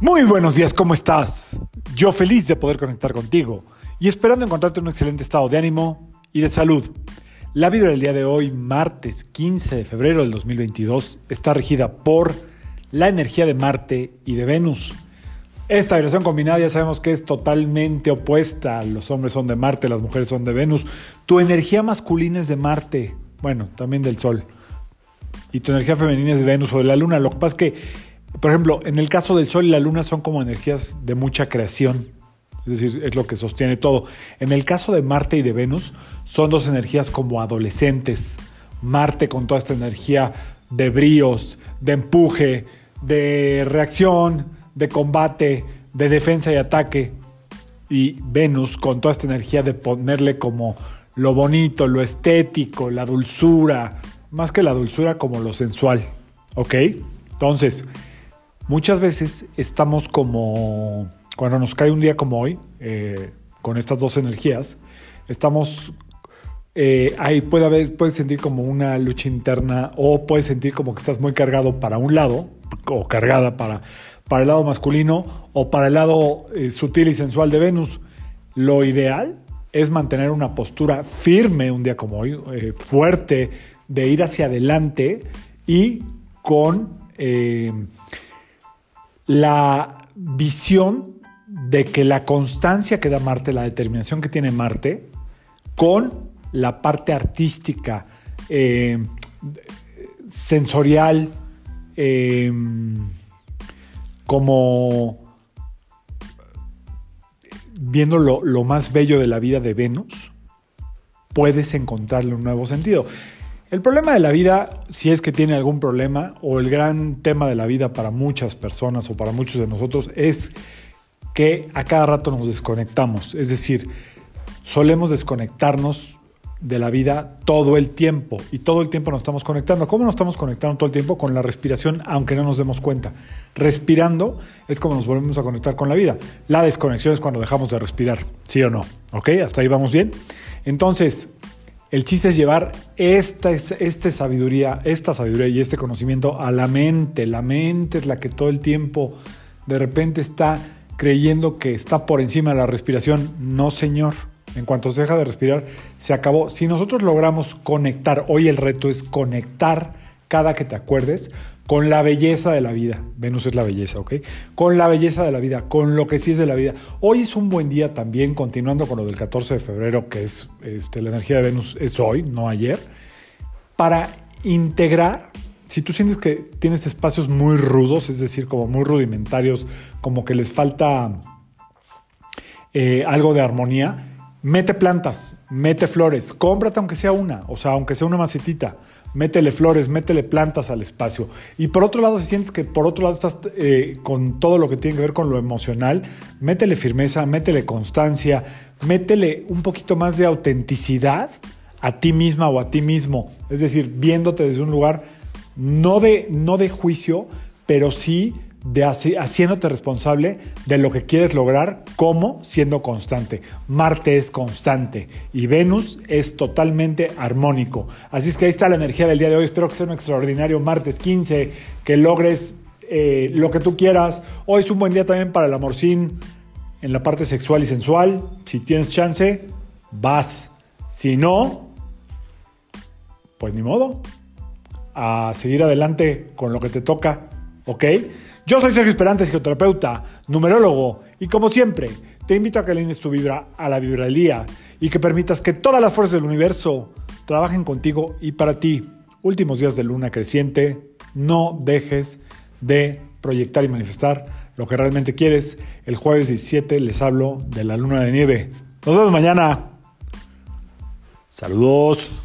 Muy buenos días, ¿cómo estás? Yo feliz de poder conectar contigo y esperando encontrarte en un excelente estado de ánimo y de salud. La vibra del día de hoy, martes 15 de febrero del 2022, está regida por la energía de Marte y de Venus. Esta vibración combinada ya sabemos que es totalmente opuesta. Los hombres son de Marte, las mujeres son de Venus. Tu energía masculina es de Marte, bueno, también del Sol. Y tu energía femenina es de Venus o de la Luna. Lo que pasa es que, por ejemplo, en el caso del Sol y la Luna son como energías de mucha creación. Es decir, es lo que sostiene todo. En el caso de Marte y de Venus, son dos energías como adolescentes. Marte con toda esta energía de bríos, de empuje, de reacción, de combate, de defensa y ataque. Y Venus con toda esta energía de ponerle como lo bonito, lo estético, la dulzura, más que la dulzura como lo sensual. ¿Ok? Entonces, muchas veces estamos como, cuando nos cae un día como hoy, eh, con estas dos energías, estamos eh, ahí puede puedes sentir como una lucha interna o puedes sentir como que estás muy cargado para un lado o cargada para, para el lado masculino o para el lado eh, sutil y sensual de Venus. Lo ideal es mantener una postura firme un día como hoy, fuerte, de ir hacia adelante y con la visión de que la constancia que da Marte, la determinación que tiene Marte, con la parte artística, eh, sensorial, eh, como viendo lo, lo, más bello de la vida de Venus, puedes encontrarle un nuevo sentido. El problema de la vida, si es que tiene algún problema, o el gran tema de la vida para muchas personas o para muchos de nosotros, es que a cada rato nos desconectamos. Es decir, solemos desconectarnos de la vida todo el tiempo y todo el tiempo nos estamos conectando. ¿Cómo nos estamos conectando todo el tiempo? Con la respiración, aunque no nos demos cuenta. Respirando es como nos volvemos a conectar con la vida. La desconexión es cuando dejamos de respirar, ¿sí o no? ¿Ok? Hasta ahí vamos bien. Entonces, el chiste es llevar esta, esta sabiduría, esta sabiduría y este conocimiento a la mente. La mente es la que todo el tiempo de repente está creyendo que está por encima de la respiración. No, señor. En cuanto se deja de respirar, se acabó. Si nosotros logramos conectar, hoy el reto es conectar cada que te acuerdes con la belleza de la vida. Venus es la belleza, ¿ok? Con la belleza de la vida, con lo que sí es de la vida. Hoy es un buen día también, continuando con lo del 14 de febrero, que es este, la energía de Venus, es hoy, no ayer, para integrar. Si tú sientes que tienes espacios muy rudos, es decir, como muy rudimentarios, como que les falta eh, algo de armonía, Mete plantas, mete flores, cómprate aunque sea una, o sea, aunque sea una macetita, métele flores, métele plantas al espacio. Y por otro lado, si sientes que por otro lado estás eh, con todo lo que tiene que ver con lo emocional, métele firmeza, métele constancia, métele un poquito más de autenticidad a ti misma o a ti mismo. Es decir, viéndote desde un lugar no de, no de juicio, pero sí de haciéndote responsable de lo que quieres lograr, como siendo constante. Marte es constante y Venus es totalmente armónico. Así es que ahí está la energía del día de hoy. Espero que sea un extraordinario martes 15, que logres eh, lo que tú quieras. Hoy es un buen día también para el amorcín en la parte sexual y sensual. Si tienes chance, vas. Si no, pues ni modo. A seguir adelante con lo que te toca, ¿ok? Yo soy Sergio Esperante, psicoterapeuta, numerólogo, y como siempre, te invito a que alines tu vibra a la vibra del día y que permitas que todas las fuerzas del universo trabajen contigo y para ti. Últimos días de luna creciente, no dejes de proyectar y manifestar lo que realmente quieres. El jueves 17 les hablo de la luna de nieve. Nos vemos mañana. Saludos.